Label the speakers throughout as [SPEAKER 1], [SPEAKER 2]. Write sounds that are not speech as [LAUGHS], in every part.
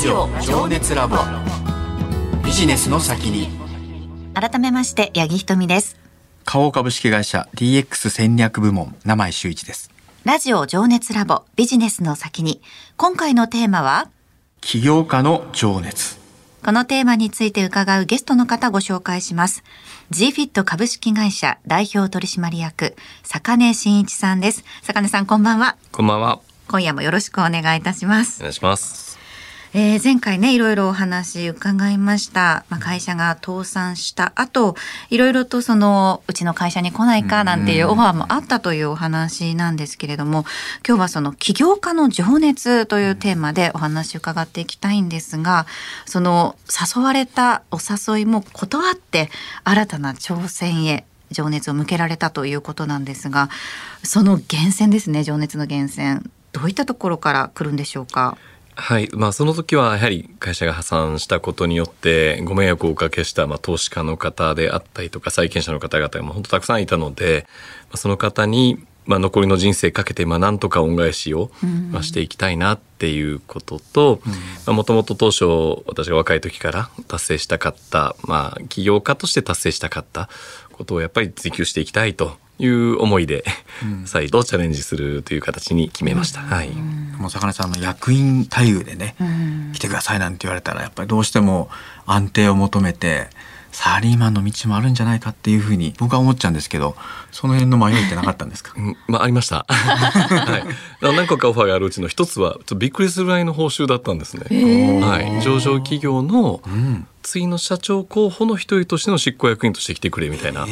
[SPEAKER 1] ジオ情熱ラボ。ビジネスの先に。
[SPEAKER 2] 改めまして八木ひとみです。
[SPEAKER 1] 花王株式会社 DX 戦略部門名前周一です。
[SPEAKER 2] ラジオ情熱ラボビジネスの先に。今回のテーマは？
[SPEAKER 1] 起業家の情熱。
[SPEAKER 2] このテーマについて伺うゲストの方ご紹介します。GFIT 株式会社代表取締役坂根真一さんです。坂根さんこんばんは。
[SPEAKER 3] こんばんは。
[SPEAKER 2] 今夜もよろしくお願いいたします。
[SPEAKER 3] お願いします
[SPEAKER 2] えー、前回ねいろいろお話伺いました、まあ、会社が倒産した後いろいろとそのうちの会社に来ないかなんていうオファーもあったというお話なんですけれども今日はその起業家の情熱というテーマでお話伺っていきたいんですがその誘われたお誘いも断って新たな挑戦へ情熱を向けられたということなんですがその源泉ですね情熱の源泉。どういったところから来るんでしょうか？
[SPEAKER 3] はい。まあ、その時はやはり会社が破産したことによってご迷惑をおかけした、まあ、投資家の方であったりとか債権者の方々が本当たくさんいたので、まあ、その方に、まあ、残りの人生かけて、まあ、なんとか恩返しを、まあ、していきたいなっていうことともともと当初私が若い時から達成したかった、まあ、起業家として達成したかったことをやっぱり追求していきたいという思いで、再度チャレンジするという形に決めました。はい。
[SPEAKER 1] もう魚さんの役員待遇でね、来てくださいなんて言われたらやっぱりどうしても安定を求めてサラリーマンの道もあるんじゃないかっていうふうに僕は思っちゃうんですけどその辺の迷いってなかったんですか、
[SPEAKER 3] うん、まあありました、[LAUGHS] はい、何個かオファーがあるうちの一つはちょっとびっくりするぐらいの報酬だったんですね、はい、上場企業の次の社長候補の一人としての執行役員として来てくれみたいな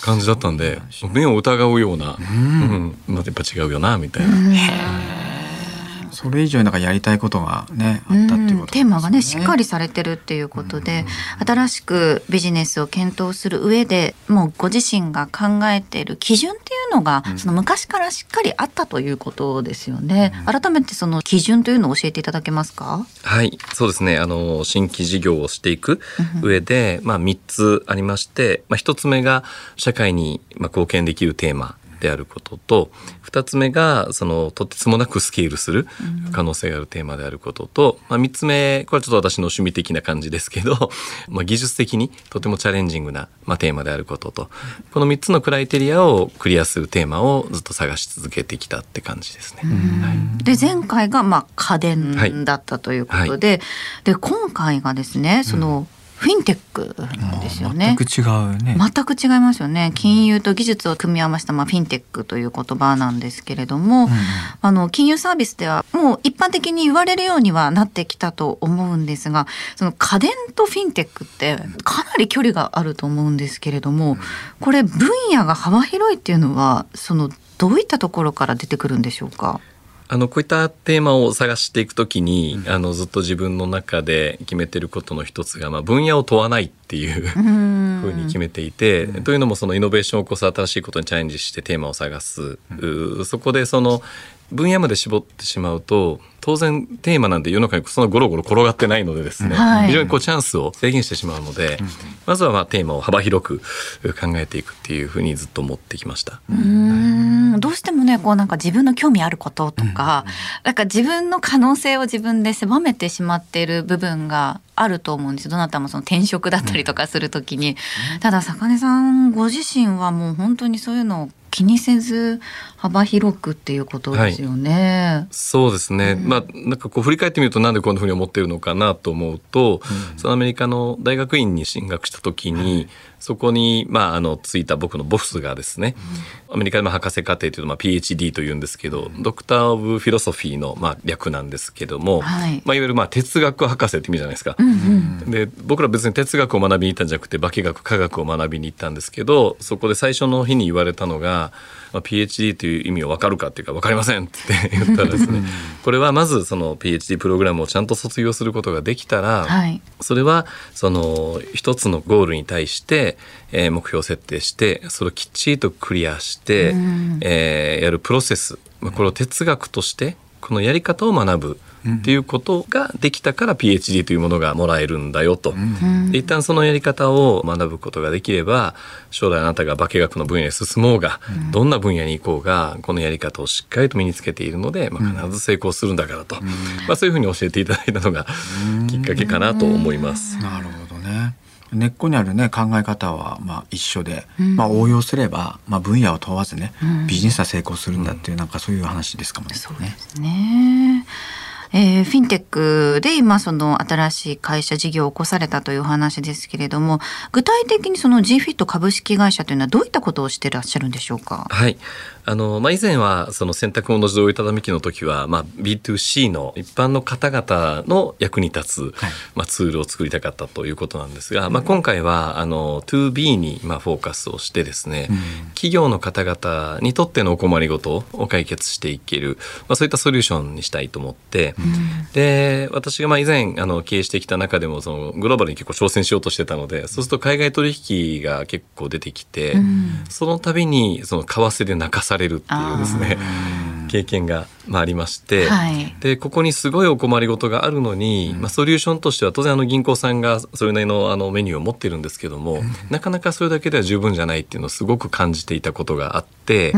[SPEAKER 3] 感じだったんで目を疑うような、うん、うん、まあ、やっぱ違うよなみたいな。
[SPEAKER 1] それ以上になんかやりたいことがねあったっていうこと、ね、
[SPEAKER 2] テーマがねしっかりされてるっていうことで、新しくビジネスを検討する上でもうご自身が考えている基準っていうのが、その昔からしっかりあったということですよね、改めてその基準というのを教えていただけますか？
[SPEAKER 3] はいそうですね。あの新規事業をしていく上で、まあ3つありまして、まあ、1つ目が社会にまあ貢献できるテーマであることと2つ目がそのとてつもなくスケールする可能性があるテーマであることと、まあ、3つ目これはちょっと私の趣味的な感じですけど、[LAUGHS] まあ、技術的にとてもチャレンジングな、まあ、テーマであることとこの3つのクライテリアをクリアするテーマをずっと探し続けてきたって感じですね。
[SPEAKER 2] はい、で前回がまあ家電だったということではい、で今回がですねその、フィンテックですよね。
[SPEAKER 1] 全く違うね。
[SPEAKER 2] 全く違いますよね。金融と技術を組み合わせたまあフィンテックという言葉なんですけれども、うん、あの金融サービスではもう一般的に言われるようにはなってきたと思うんですが、その家電とフィンテックってかなり距離があると思うんですけれども、これ分野が幅広いっていうのはそのどういったところから出てくるんでしょうか？
[SPEAKER 3] あのこういったテーマを探していくときに、うん、あのずっと自分の中で決めてることの一つが、まあ、分野を問わないっていうふうに決めていて、うん、というのもそのイノベーションを起こす新しいことにチャレンジしてテーマを探す、うん、そこでその分野まで絞ってしまうと当然テーマなんて世の中にそのゴロゴロ転がってないのでですね、はい、非常にこうチャンスを制限してしまうので、うん、まずはまあテーマを幅広く考えていくっていうふうにずっと思ってきました。
[SPEAKER 2] うんどうしてもねこうなんか自分の興味あることとか、うん、なんか自分の可能性を自分で狭めてしまっている部分があると思うんですどなたもその転職だったりとかするときに、うん、ただ坂根さんご自身はもう本当にそういうのを気にせず幅広くっていうことですよね。
[SPEAKER 3] はい、そうですね、うん、まあなんかこう振り返ってみるとなんでこんなふうに思ってるのかなと思うと、うん、そのアメリカの大学院に進学した時に、そこに、まあ、あのついた僕のボスがですね、うん、アメリカでも博士課程というと、まあ、PhD というんですけど、ドクター・オブ・フィロソフィーの、まあ、略なんですけども、はい。まあ、いわゆる、まあ、哲学博士って意味じゃないですか。うんうん、で僕ら別に哲学を学びに行ったんじゃなくて化学科学を学びに行ったんですけどそこで最初の日に言われたのがまあ、PhD という意味を分かるかっていうか分かりませんって言ったらですねこれはまずその PhD プログラムをちゃんと卒業することができたら、はい、それはその一つのゴールに対して、えー、目標設定してそれをきっちりとクリアして、えー、やるプロセス、まあ、これを哲学としてこのやり方を学ぶっていうことができたから PhD というものがもらえるんだよと、で一旦そのやり方を学ぶことができれば将来あなたが化学の分野へ進もうが、どんな分野に行こうがこのやり方をしっかりと身につけているので、まあ、必ず成功するんだからと、まあ、そういうふうに教えていただいたのがきっかけかなと思います。
[SPEAKER 1] なるほどね根っこにあるね考え方はまあ一緒で、うん、まあ応用すればまあ分野を問わずね、うん、ビジネスは成功するんだっていう、なんかそういう話ですかもね。
[SPEAKER 2] そうですね。えー、フィンテックで今その新しい会社事業を起こされたという話ですけれども具体的にその GFIT 株式会社というのはどういったことをしていらっしゃるんでしょうか？
[SPEAKER 3] はいあの、まあ、以前はその洗濯物自動板み機の時は、まあ、B2C の一般の方々の役に立つ、はい、まあ、ツールを作りたかったということなんですが、まあ、今回はあの 2B にまあフォーカスをしてですね、うん、企業の方々にとってのお困りごとを解決していける、まあ、そういったソリューションにしたいと思って、うん、で私がまあ以前あの経営してきた中でもそのグローバルに結構挑戦しようとしてたのでそうすると海外取引が結構出てきて、うん、その度にその為替で泣かされるっていうですね経験が、まあ、ありまして、はい、でここにすごいお困りごとがあるのに、まあ、ソリューションとしては当然あの銀行さんがそれなりのあのメニューを持ってるんですけども、なかなかそれだけでは十分じゃないっていうのをすごく感じていたことがあって、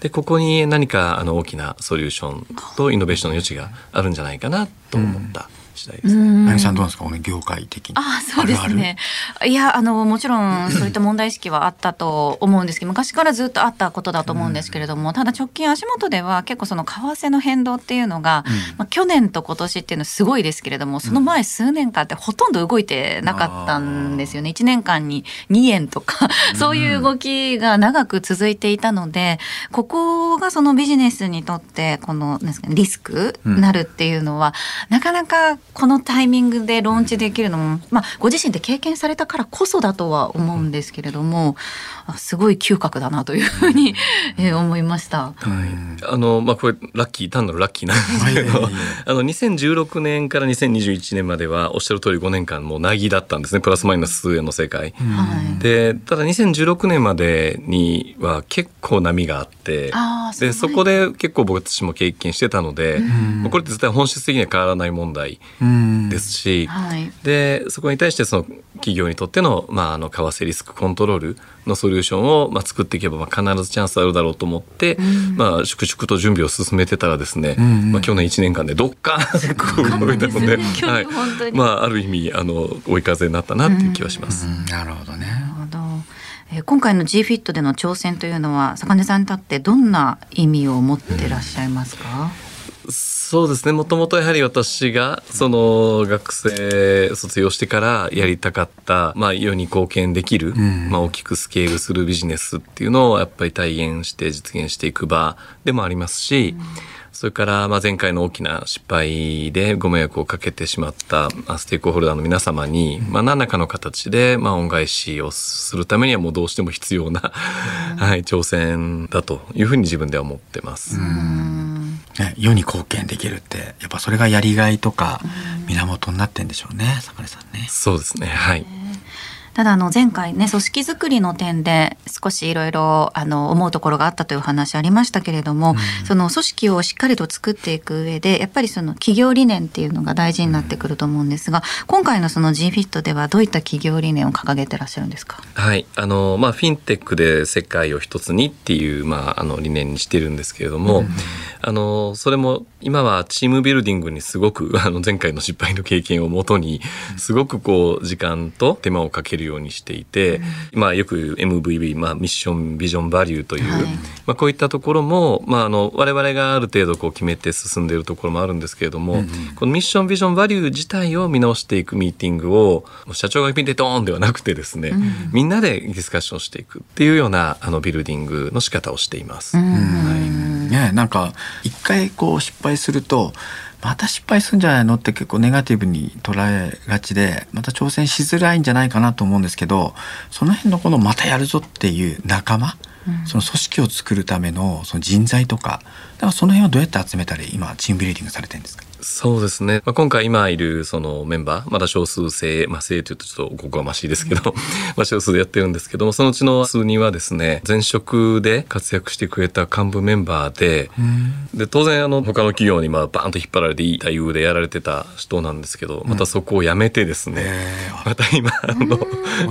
[SPEAKER 3] でここに何かあの大きなソリューションとイノベーションの余地があるんじゃないかなと思った。次第ですね。
[SPEAKER 1] あさんどうですか、ね、業界的に。
[SPEAKER 2] あ、そうですね。いや、あのもちろんそういった問題意識はあったと思うんですけど、昔からずっとあったことだと思うんですけれども、ただ直近足元では結構その為替の変動っていうのが、まあ去年と今年っていうのはすごいですけれども、その前数年間ってほとんど動いてなかったんですよね。1年間に2円とかそういう動きが長く続いていたので、ここがそのビジネスにとってこのリスクなるっていうのは、なかなかこのタイミングでローンチできるのも、まあ、ご自身で経験されたからこそだとは思うんですけれども、すごい嗅覚だなというふうに、え思いました。はい、
[SPEAKER 3] あのまあこれラッキー単なるラッキーなんですけど、あの2016年から2021年まではおっしゃる通り5年間もうなぎだったんですね。プラスマイナス円の世界。でただ2016年までには結構波があってでそこで結構僕たちも経験してたので、うこれって絶対本質的には変わらない問題ですし、はい、でそこに対してその企業にとっての,、まあ、あの為替リスクコントロールのソリューションを、まあ、作っていけば、まあ、必ずチャンスあるだろうと思って、うん、まあ、粛々と準備を進めてたらですね、うんうん、まあ、去年1年間でどっか [LAUGHS] 動いたので、はい、まあ、ある意味あの追い風になったなっていう気はします。
[SPEAKER 1] うんうん、なるほどね。
[SPEAKER 2] 今回の GFIT での挑戦というのは坂根さんにとってどんな意味を持ってらっしゃいますか、
[SPEAKER 3] そうですね。もともとやはり私がその学生卒業してからやりたかった、まあ、世に貢献できる、うん、まあ、大きくスケールするビジネスっていうのをやっぱり体現して実現していく場でもありますし、うん、それからまあ前回の大きな失敗でご迷惑をかけてしまったステークホルダーの皆様に、まあ、何らかの形でまあ恩返しをするためにはもうどうしても必要な、はい、挑戦だというふうに自分では思ってます。
[SPEAKER 1] ね、世に貢献できるってやっぱそれがやりがいとか源になってんでしょうね坂根さんね。
[SPEAKER 3] そうですねはい
[SPEAKER 2] ただあの前回ね組織づくりの点で少しいろいろあの思うところがあったという話ありましたけれども、うん、その組織をしっかりと作っていく上でやっぱりその企業理念っていうのが大事になってくると思うんですが今回のその GFIT ではどういった企業理念を掲げてらっしゃるんですか？
[SPEAKER 3] はい。あのまあフィンテックで世界を一つにっていうまああの理念にしてるんですけれども、うん、あのそれも今はチームビルディングにすごくあの前回の失敗の経験をもとにすごくこう時間と手間をかけるようにしていて、うん、まあよく MVB、まあ、ミッションビジョンバリューという、はい、まあ、こういったところも、まあ、あの我々がある程度こう決めて進んでいるところもあるんですけれども、うん、このミッションビジョンバリュー自体を見直していくミーティングを社長が見てドーンではなくてですね、うん、みんなでディスカッションしていくっていうようなあのビルディングの仕方をしています。はい。
[SPEAKER 1] ねなんか一回こう失敗するとまた失敗するんじゃないのって結構ネガティブに捉えがちでまた挑戦しづらいんじゃないかなと思うんですけどその辺のこのまたやるぞっていう仲間、うん、その組織を作るためのその人材とかだからその辺はどうやって集めたり今チームビルディングされてるんですか？
[SPEAKER 3] そうですね、まあ、今回今いるそのメンバーまだ少数制、まあ、制というとちょっとおこがましいですけど [LAUGHS] まあ少数でやってるんですけどもそのうちの数人はですね前職で活躍してくれた幹部メンバーでで当然あの他の企業にまあバーンと引っ張られていい待遇でやられてた人なんですけどまたそこを辞めてですね、また今あの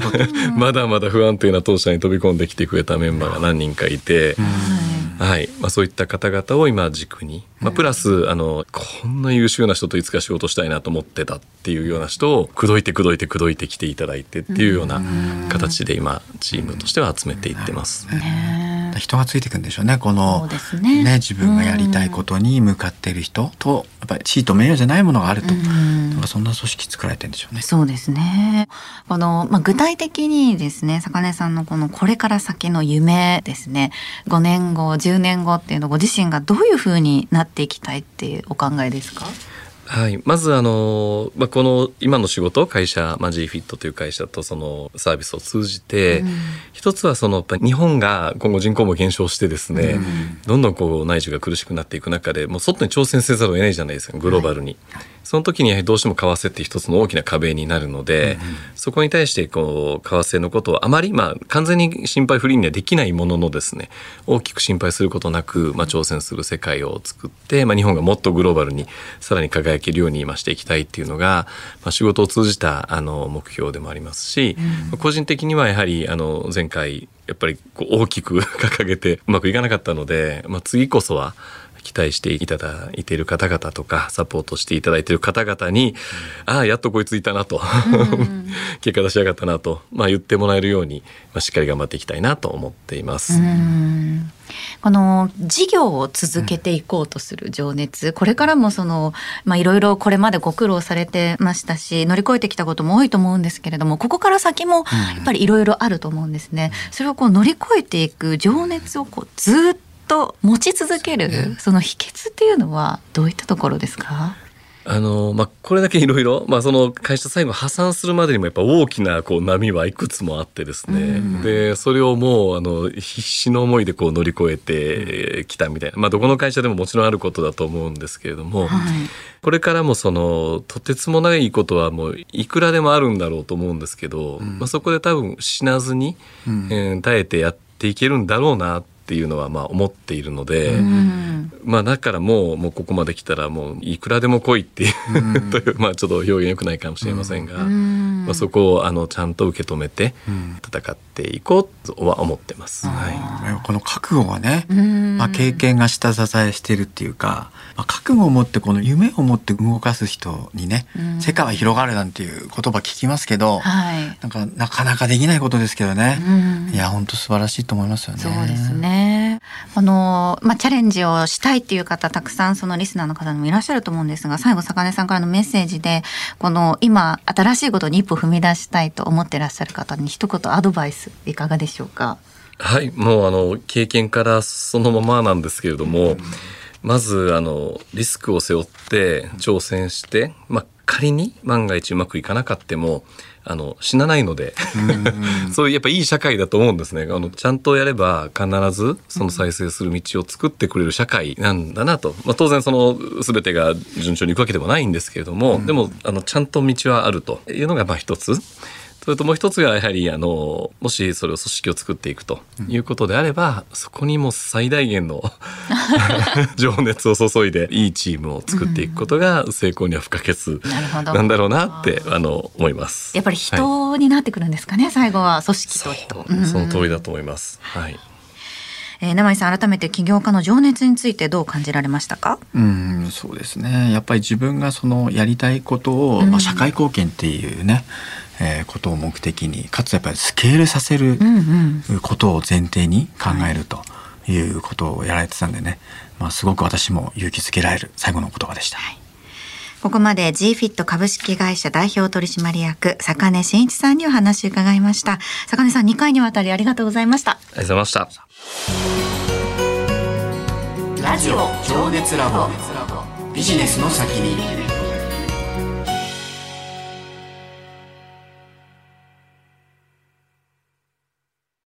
[SPEAKER 3] [LAUGHS] まだまだ不安定な当社に飛び込んできてくれたメンバーが何人かいて。はい。まあ、そういった方々を今軸に、まあ、プラスあのこんな優秀な人といつか仕事したいなと思ってたっていうような人を口説いて口説いて口説いてきていただいてっていうような形で今チームとしては集めていってます。
[SPEAKER 1] 人がついていくんでしょうね。このね、ね、自分がやりたいことに向かっている人とやっぱり地位と名誉じゃないものがあると、うん、そんな組織作られてるんでしょうね。
[SPEAKER 2] そうですね。この、まあ、具体的にですね坂根さんのこのこれから先の夢ですね。5年後10年後っていうのご自身がどういうふうになっていきたいっていうお考えですか？
[SPEAKER 3] はい、まずあの、まあ、この今の仕事会社、まあ、GFIT という会社とそのサービスを通じて、うん、一つはそのやっぱ日本が今後人口も減少してですね、うん、どんどんこう内需が苦しくなっていく中でもう外に挑戦せざるを得ないじゃないですかグローバルに。はいその時にどうしても為替って一つの大きな壁になるので、うん。そこに対してこう為替のことをあまりまあ完全に心配不倫にはできないもののですね大きく心配することなく、まあ、挑戦する世界を作って、まあ、日本がもっとグローバルにさらに輝けるように今していきたいっていうのが、まあ、仕事を通じたあの目標でもありますし、うん、個人的にはやはりあの前回やっぱりこう大きく [LAUGHS] 掲げてうまくいかなかったので、まあ、次こそは期待していただいている方々とかサポートしていただいている方々に、うん、ああやっとこいついたなと。[LAUGHS] 結果出しやがったなと、まあ、言ってもらえるように、まあ、しっかり頑張っていきたいなと思っています。
[SPEAKER 2] この事業を続けていこうとする情熱、うん、これからもそのまあいろいろこれまでご苦労されてましたし乗り越えてきたことも多いと思うんですけれどもここから先もやっぱりいろいろあると思うんですね。それをこう乗り越えていく情熱をこうずっと持ち続ける、ね、その秘訣っていうのはどういったところですか？
[SPEAKER 3] あのまあ、これだけいろいろその会社最後破産するまでにもやっぱ大きなこう波はいくつもあってですね、うん、でそれをもうあの必死の思いでこう乗り越えてきたみたいな、まあ、どこの会社でももちろんあることだと思うんですけれども、はい、これからもそのとてつもないことはもういくらでもあるんだろうと思うんですけど、うん、まあ、そこで多分死なずに、うん、えー、耐えてやっていけるんだろうなってっていうのはまあ思っているので、うん、まあだからもうもうここまで来たらもういくらでも来いっていう、うん、[LAUGHS] というまあちょっと表現よくないかもしれませんが、うん、まあ、そこをあのちゃんと受け止めて戦っていこうとは思ってます。
[SPEAKER 1] はい、この覚悟がね、まあ、経験が下支えしてるっていうか、まあ、覚悟を持ってこの夢を持って動かす人にね、世界は広がるなんていう言葉聞きますけど、はい、なんかなかなかできないことですけどね、いや本当素晴らしいと思いますよね。
[SPEAKER 2] そうですねあのまあチャレンジをしたいっていう方たくさんそのリスナーの方にもいらっしゃると思うんですが最後坂根さんからのメッセージでこの今新しいことに一歩踏み出したいと思ってらっしゃる方に一言アドバイスいかがでしょうか？
[SPEAKER 3] はいもうあの経験からそのままなんですけれども、うん、まずあのリスクを背負って挑戦して、まあ、仮に万が一うまくいかなかってもあの死なないので [LAUGHS] そういうやっぱいい社会だと思うんですね。あのちゃんとやれば必ずその再生する道を作ってくれる社会なんだなと、まあ、当然その全てが順調にいくわけでもないんですけれども、でもあのちゃんと道はあるというのがまあ一つ。それともう一つがやはりあのもしそれを組織を作っていくということであれば、うん、そこにも最大限の [LAUGHS] 情熱を注いでいいチームを作っていくことが成功には不可欠なんだろうなってあの思います。
[SPEAKER 2] やっぱり人になってくるんですかね、はい、最後は組織と人。
[SPEAKER 3] そその通りだと思います。はい。
[SPEAKER 2] えー、名前さん改めて起業家の情熱についてどう感じられましたか？
[SPEAKER 1] うんそうですね。やっぱり自分がそのやりたいことを、まあ、社会貢献っていうね、えー、ことを目的にかつやっぱりスケールさせることを前提に考えるということをやられてたんでね、まあ、すごく私も勇気づけられる最後の言葉でした。はい。
[SPEAKER 2] ここまで GFIT 株式会社代表取締役坂根真一さんにお話を伺いました。坂根さん2回にわたりありがとうございました。あ
[SPEAKER 3] りがとうございました。
[SPEAKER 4] ラジオ情熱ラボ。ビジネスの先に